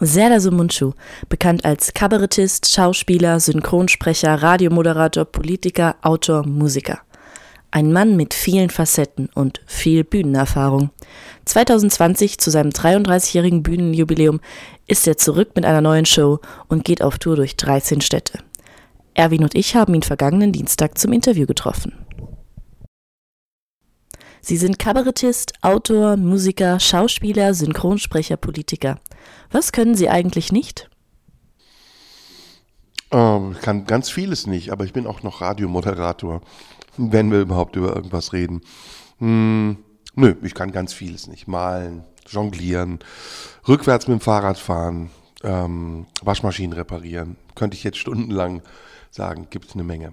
Serdar Sumuncu, bekannt als Kabarettist, Schauspieler, Synchronsprecher, Radiomoderator, Politiker, Autor, Musiker. Ein Mann mit vielen Facetten und viel Bühnenerfahrung. 2020 zu seinem 33-jährigen Bühnenjubiläum ist er zurück mit einer neuen Show und geht auf Tour durch 13 Städte. Erwin und ich haben ihn vergangenen Dienstag zum Interview getroffen. Sie sind Kabarettist, Autor, Musiker, Schauspieler, Synchronsprecher, Politiker. Was können Sie eigentlich nicht? Ähm, ich kann ganz vieles nicht, aber ich bin auch noch Radiomoderator, wenn wir überhaupt über irgendwas reden. Hm, nö, ich kann ganz vieles nicht. Malen, jonglieren, rückwärts mit dem Fahrrad fahren, ähm, Waschmaschinen reparieren. Könnte ich jetzt stundenlang sagen, gibt es eine Menge.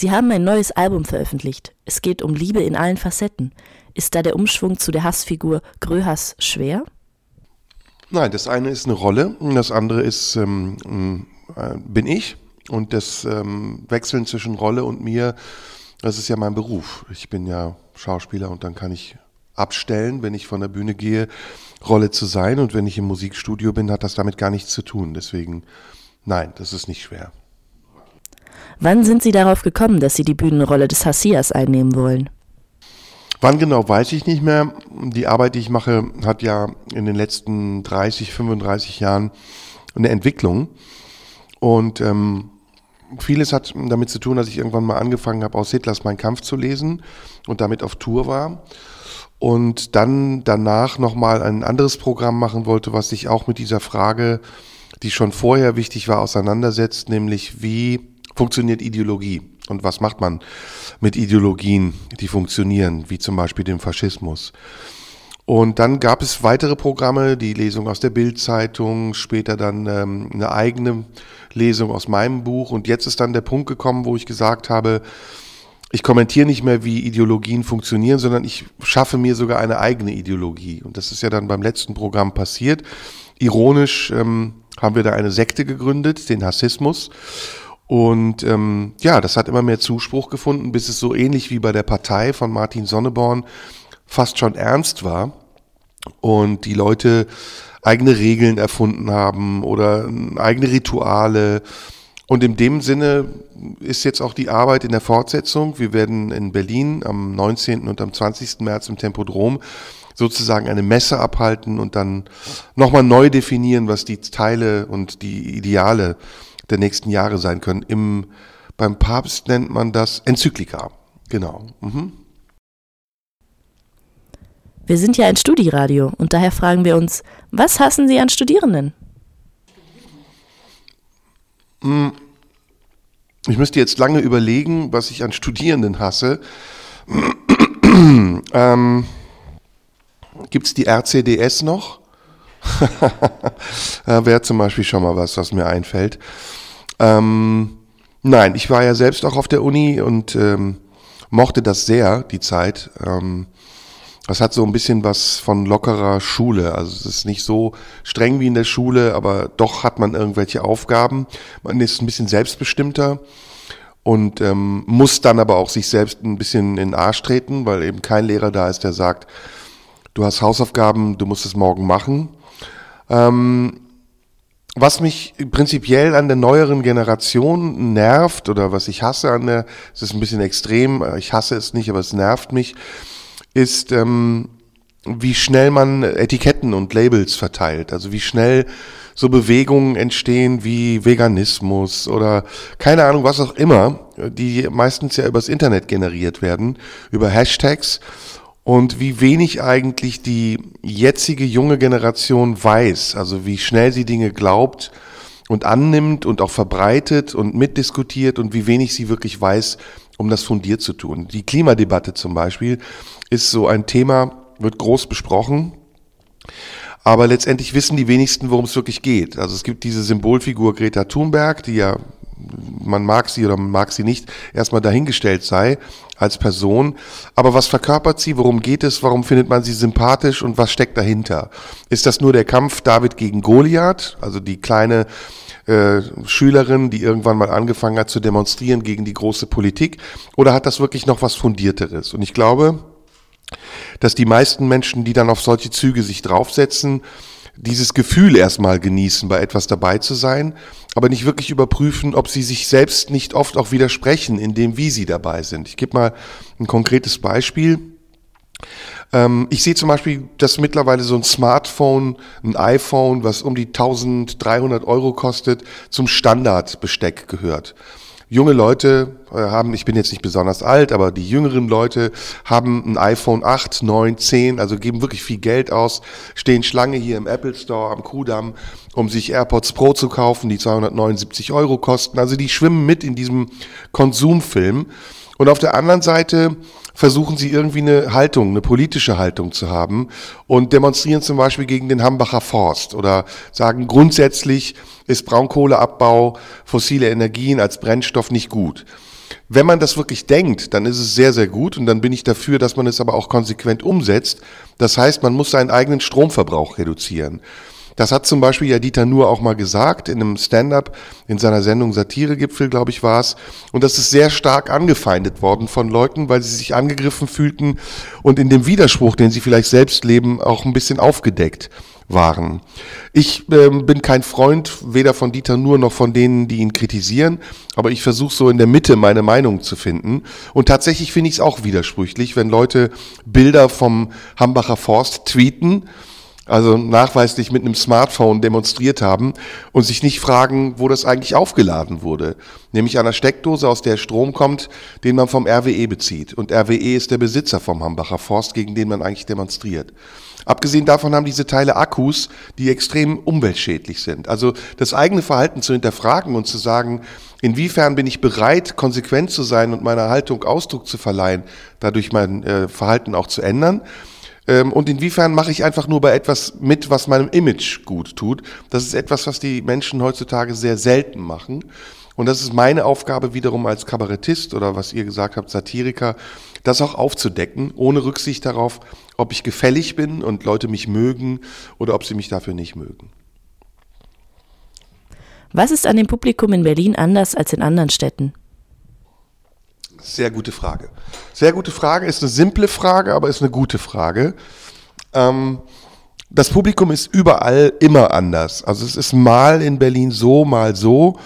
Sie haben ein neues Album veröffentlicht. Es geht um Liebe in allen Facetten. Ist da der Umschwung zu der Hassfigur Gröhass schwer? Nein, das eine ist eine Rolle und das andere ist, ähm, äh, bin ich. Und das ähm, Wechseln zwischen Rolle und mir, das ist ja mein Beruf. Ich bin ja Schauspieler und dann kann ich abstellen, wenn ich von der Bühne gehe, Rolle zu sein. Und wenn ich im Musikstudio bin, hat das damit gar nichts zu tun. Deswegen, nein, das ist nicht schwer. Wann sind Sie darauf gekommen, dass Sie die Bühnenrolle des Hassias einnehmen wollen? Wann genau, weiß ich nicht mehr. Die Arbeit, die ich mache, hat ja in den letzten 30, 35 Jahren eine Entwicklung. Und ähm, vieles hat damit zu tun, dass ich irgendwann mal angefangen habe, aus Hitlers Mein Kampf zu lesen und damit auf Tour war. Und dann danach nochmal ein anderes Programm machen wollte, was sich auch mit dieser Frage, die schon vorher wichtig war, auseinandersetzt, nämlich wie funktioniert Ideologie und was macht man mit Ideologien, die funktionieren, wie zum Beispiel dem Faschismus. Und dann gab es weitere Programme, die Lesung aus der Bildzeitung, später dann ähm, eine eigene Lesung aus meinem Buch. Und jetzt ist dann der Punkt gekommen, wo ich gesagt habe, ich kommentiere nicht mehr, wie Ideologien funktionieren, sondern ich schaffe mir sogar eine eigene Ideologie. Und das ist ja dann beim letzten Programm passiert. Ironisch ähm, haben wir da eine Sekte gegründet, den Hassismus. Und ähm, ja, das hat immer mehr Zuspruch gefunden, bis es so ähnlich wie bei der Partei von Martin Sonneborn fast schon ernst war und die Leute eigene Regeln erfunden haben oder eigene Rituale. Und in dem Sinne ist jetzt auch die Arbeit in der Fortsetzung. Wir werden in Berlin am 19. und am 20. März im Tempodrom sozusagen eine Messe abhalten und dann nochmal neu definieren, was die Teile und die Ideale der nächsten Jahre sein können. Im, beim Papst nennt man das Enzyklika. Genau. Mhm. Wir sind ja ein Studiradio und daher fragen wir uns, was hassen Sie an Studierenden? Hm. Ich müsste jetzt lange überlegen, was ich an Studierenden hasse. ähm, Gibt es die RCDS noch? Wäre zum Beispiel schon mal was, was mir einfällt. Ähm, nein, ich war ja selbst auch auf der Uni und ähm, mochte das sehr, die Zeit. Ähm, das hat so ein bisschen was von lockerer Schule. Also es ist nicht so streng wie in der Schule, aber doch hat man irgendwelche Aufgaben. Man ist ein bisschen selbstbestimmter und ähm, muss dann aber auch sich selbst ein bisschen in den Arsch treten, weil eben kein Lehrer da ist, der sagt, du hast Hausaufgaben, du musst es morgen machen. Ähm, was mich prinzipiell an der neueren Generation nervt oder was ich hasse an der, es ist ein bisschen extrem, ich hasse es nicht, aber es nervt mich, ist, ähm, wie schnell man Etiketten und Labels verteilt. Also wie schnell so Bewegungen entstehen wie Veganismus oder keine Ahnung, was auch immer, die meistens ja übers Internet generiert werden, über Hashtags und wie wenig eigentlich die jetzige junge Generation weiß, also wie schnell sie Dinge glaubt und annimmt und auch verbreitet und mitdiskutiert und wie wenig sie wirklich weiß, um das fundiert zu tun. Die Klimadebatte zum Beispiel ist so ein Thema, wird groß besprochen, aber letztendlich wissen die wenigsten, worum es wirklich geht. Also es gibt diese Symbolfigur Greta Thunberg, die ja man mag sie oder man mag sie nicht, erstmal dahingestellt sei als Person. Aber was verkörpert sie? Worum geht es? Warum findet man sie sympathisch? Und was steckt dahinter? Ist das nur der Kampf David gegen Goliath? Also die kleine äh, Schülerin, die irgendwann mal angefangen hat zu demonstrieren gegen die große Politik? Oder hat das wirklich noch was Fundierteres? Und ich glaube, dass die meisten Menschen, die dann auf solche Züge sich draufsetzen, dieses Gefühl erstmal genießen, bei etwas dabei zu sein, aber nicht wirklich überprüfen, ob sie sich selbst nicht oft auch widersprechen, in dem, wie sie dabei sind. Ich gebe mal ein konkretes Beispiel. Ähm, ich sehe zum Beispiel, dass mittlerweile so ein Smartphone, ein iPhone, was um die 1300 Euro kostet, zum Standardbesteck gehört junge Leute äh, haben, ich bin jetzt nicht besonders alt, aber die jüngeren Leute haben ein iPhone 8, 9, 10, also geben wirklich viel Geld aus, stehen Schlange hier im Apple Store am Kudamm, um sich AirPods Pro zu kaufen, die 279 Euro kosten. Also die schwimmen mit in diesem Konsumfilm. Und auf der anderen Seite versuchen sie irgendwie eine Haltung, eine politische Haltung zu haben und demonstrieren zum Beispiel gegen den Hambacher Forst oder sagen grundsätzlich ist Braunkohleabbau, fossile Energien als Brennstoff nicht gut. Wenn man das wirklich denkt, dann ist es sehr, sehr gut und dann bin ich dafür, dass man es aber auch konsequent umsetzt. Das heißt, man muss seinen eigenen Stromverbrauch reduzieren. Das hat zum Beispiel ja Dieter Nuhr auch mal gesagt in einem Stand-up in seiner Sendung Satiregipfel, glaube ich, war es. Und das ist sehr stark angefeindet worden von Leuten, weil sie sich angegriffen fühlten und in dem Widerspruch, den sie vielleicht selbst leben, auch ein bisschen aufgedeckt waren. Ich ähm, bin kein Freund weder von Dieter Nuhr noch von denen, die ihn kritisieren, aber ich versuche so in der Mitte meine Meinung zu finden. Und tatsächlich finde ich es auch widersprüchlich, wenn Leute Bilder vom Hambacher Forst tweeten also nachweislich mit einem Smartphone demonstriert haben und sich nicht fragen, wo das eigentlich aufgeladen wurde. Nämlich an einer Steckdose, aus der Strom kommt, den man vom RWE bezieht. Und RWE ist der Besitzer vom Hambacher Forst, gegen den man eigentlich demonstriert. Abgesehen davon haben diese Teile Akkus, die extrem umweltschädlich sind. Also das eigene Verhalten zu hinterfragen und zu sagen, inwiefern bin ich bereit, konsequent zu sein und meiner Haltung Ausdruck zu verleihen, dadurch mein äh, Verhalten auch zu ändern und inwiefern mache ich einfach nur bei etwas mit, was meinem Image gut tut. Das ist etwas, was die Menschen heutzutage sehr selten machen. Und das ist meine Aufgabe wiederum als Kabarettist oder was ihr gesagt habt, Satiriker, das auch aufzudecken, ohne Rücksicht darauf, ob ich gefällig bin und Leute mich mögen oder ob sie mich dafür nicht mögen. Was ist an dem Publikum in Berlin anders als in anderen Städten? Sehr gute Frage. Sehr gute Frage, ist eine simple Frage, aber ist eine gute Frage. Ähm, das Publikum ist überall immer anders. Also es ist mal in Berlin so, mal so.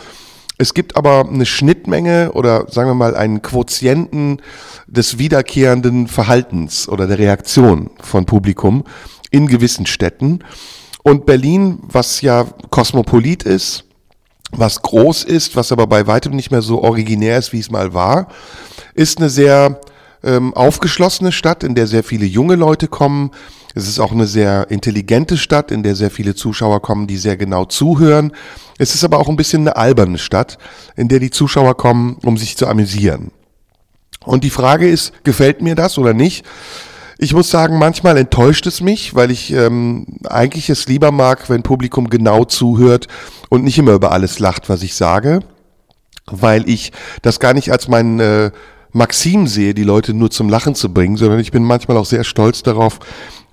Es gibt aber eine Schnittmenge oder sagen wir mal einen Quotienten des wiederkehrenden Verhaltens oder der Reaktion von Publikum in gewissen Städten. Und Berlin, was ja kosmopolit ist, was groß ist, was aber bei weitem nicht mehr so originär ist, wie es mal war, ist eine sehr ähm, aufgeschlossene Stadt, in der sehr viele junge Leute kommen. Es ist auch eine sehr intelligente Stadt, in der sehr viele Zuschauer kommen, die sehr genau zuhören. Es ist aber auch ein bisschen eine alberne Stadt, in der die Zuschauer kommen, um sich zu amüsieren. Und die Frage ist, gefällt mir das oder nicht? Ich muss sagen, manchmal enttäuscht es mich, weil ich ähm, eigentlich es lieber mag, wenn Publikum genau zuhört und nicht immer über alles lacht, was ich sage, weil ich das gar nicht als mein äh, Maxim sehe, die Leute nur zum Lachen zu bringen, sondern ich bin manchmal auch sehr stolz darauf,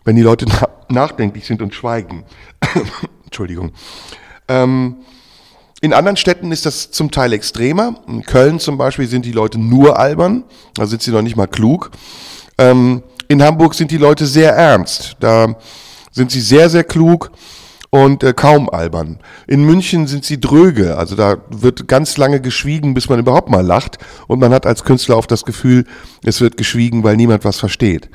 wenn die Leute na nachdenklich sind und schweigen. Entschuldigung. Ähm, in anderen Städten ist das zum Teil extremer. In Köln zum Beispiel sind die Leute nur albern, da sind sie noch nicht mal klug. Ähm, in Hamburg sind die Leute sehr ernst. Da sind sie sehr, sehr klug und äh, kaum albern. In München sind sie dröge, also da wird ganz lange geschwiegen, bis man überhaupt mal lacht und man hat als Künstler oft das Gefühl, es wird geschwiegen, weil niemand was versteht.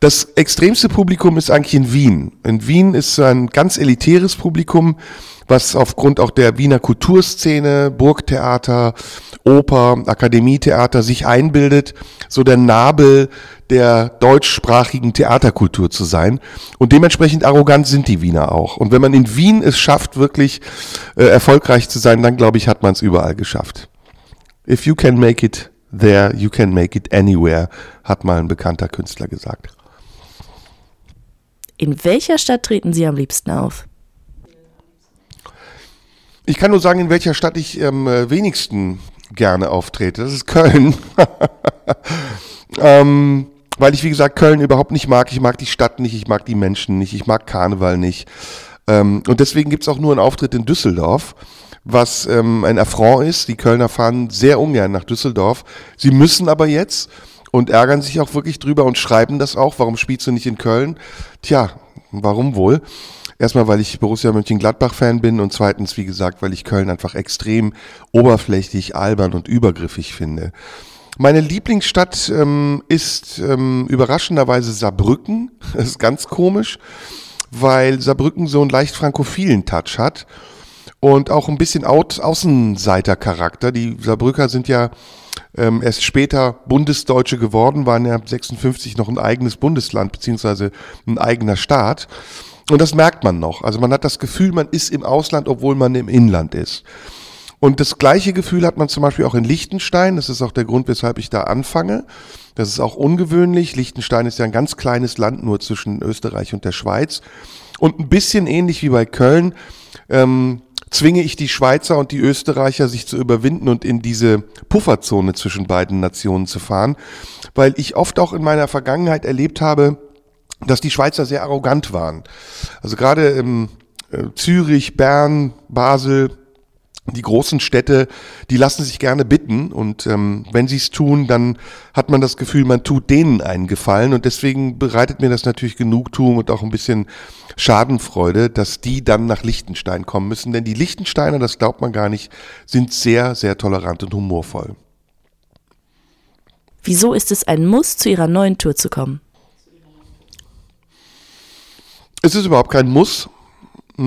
Das extremste Publikum ist eigentlich in Wien. In Wien ist ein ganz elitäres Publikum, was aufgrund auch der Wiener Kulturszene, Burgtheater, Oper, Akademietheater sich einbildet, so der Nabel der deutschsprachigen Theaterkultur zu sein. Und dementsprechend arrogant sind die Wiener auch. Und wenn man in Wien es schafft, wirklich äh, erfolgreich zu sein, dann glaube ich, hat man es überall geschafft. If you can make it there, you can make it anywhere, hat mal ein bekannter Künstler gesagt. In welcher Stadt treten Sie am liebsten auf? Ich kann nur sagen, in welcher Stadt ich am ähm, wenigsten gerne auftrete. Das ist Köln. ähm, weil ich, wie gesagt, Köln überhaupt nicht mag. Ich mag die Stadt nicht, ich mag die Menschen nicht, ich mag Karneval nicht. Ähm, und deswegen gibt's auch nur einen Auftritt in Düsseldorf, was ähm, ein Affront ist. Die Kölner fahren sehr ungern nach Düsseldorf. Sie müssen aber jetzt und ärgern sich auch wirklich drüber und schreiben das auch. Warum spielst du nicht in Köln? Tja, Warum wohl? Erstmal, weil ich Borussia Mönchengladbach-Fan bin und zweitens, wie gesagt, weil ich Köln einfach extrem oberflächlich, albern und übergriffig finde. Meine Lieblingsstadt ähm, ist ähm, überraschenderweise Saarbrücken. Das ist ganz komisch, weil Saarbrücken so einen leicht frankophilen Touch hat und auch ein bisschen Außenseitercharakter. Die Saarbrücker sind ja ähm, erst später Bundesdeutsche geworden, waren ja 56 noch ein eigenes Bundesland beziehungsweise ein eigener Staat. Und das merkt man noch. Also man hat das Gefühl, man ist im Ausland, obwohl man im Inland ist. Und das gleiche Gefühl hat man zum Beispiel auch in Liechtenstein. Das ist auch der Grund, weshalb ich da anfange. Das ist auch ungewöhnlich. Liechtenstein ist ja ein ganz kleines Land, nur zwischen Österreich und der Schweiz. Und ein bisschen ähnlich wie bei Köln ähm, zwinge ich die Schweizer und die Österreicher, sich zu überwinden und in diese Pufferzone zwischen beiden Nationen zu fahren, weil ich oft auch in meiner Vergangenheit erlebt habe, dass die Schweizer sehr arrogant waren. Also gerade im äh, Zürich, Bern, Basel, die großen Städte, die lassen sich gerne bitten und ähm, wenn sie es tun, dann hat man das Gefühl, man tut denen einen Gefallen und deswegen bereitet mir das natürlich Genugtuung und auch ein bisschen Schadenfreude, dass die dann nach Liechtenstein kommen müssen, denn die Liechtensteiner, das glaubt man gar nicht, sind sehr, sehr tolerant und humorvoll. Wieso ist es ein Muss, zu ihrer neuen Tour zu kommen? Es ist überhaupt kein Muss.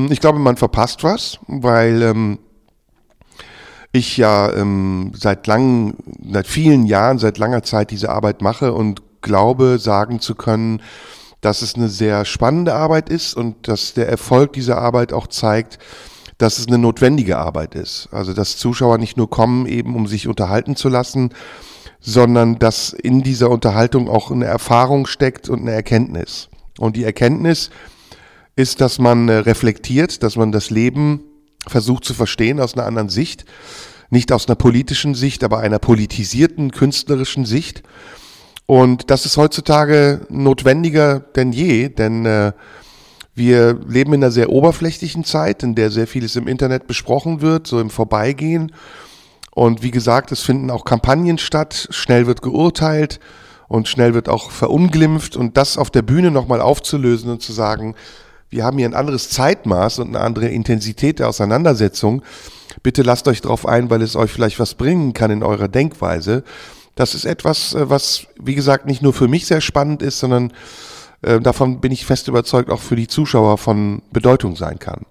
Ich glaube, man verpasst was, weil ähm, ich ja ähm, seit langen, seit vielen Jahren, seit langer Zeit diese Arbeit mache und glaube, sagen zu können, dass es eine sehr spannende Arbeit ist und dass der Erfolg dieser Arbeit auch zeigt, dass es eine notwendige Arbeit ist. Also dass Zuschauer nicht nur kommen, eben um sich unterhalten zu lassen, sondern dass in dieser Unterhaltung auch eine Erfahrung steckt und eine Erkenntnis. Und die Erkenntnis ist, dass man äh, reflektiert, dass man das Leben versucht zu verstehen aus einer anderen Sicht, nicht aus einer politischen Sicht, aber einer politisierten, künstlerischen Sicht. Und das ist heutzutage notwendiger denn je, denn äh, wir leben in einer sehr oberflächlichen Zeit, in der sehr vieles im Internet besprochen wird, so im Vorbeigehen. Und wie gesagt, es finden auch Kampagnen statt, schnell wird geurteilt und schnell wird auch verunglimpft und das auf der Bühne nochmal aufzulösen und zu sagen, wir haben hier ein anderes Zeitmaß und eine andere Intensität der Auseinandersetzung. Bitte lasst euch darauf ein, weil es euch vielleicht was bringen kann in eurer Denkweise. Das ist etwas, äh, was, wie gesagt, nicht nur für mich sehr spannend ist, sondern äh, davon bin ich fest überzeugt, auch für die Zuschauer von Bedeutung sein kann.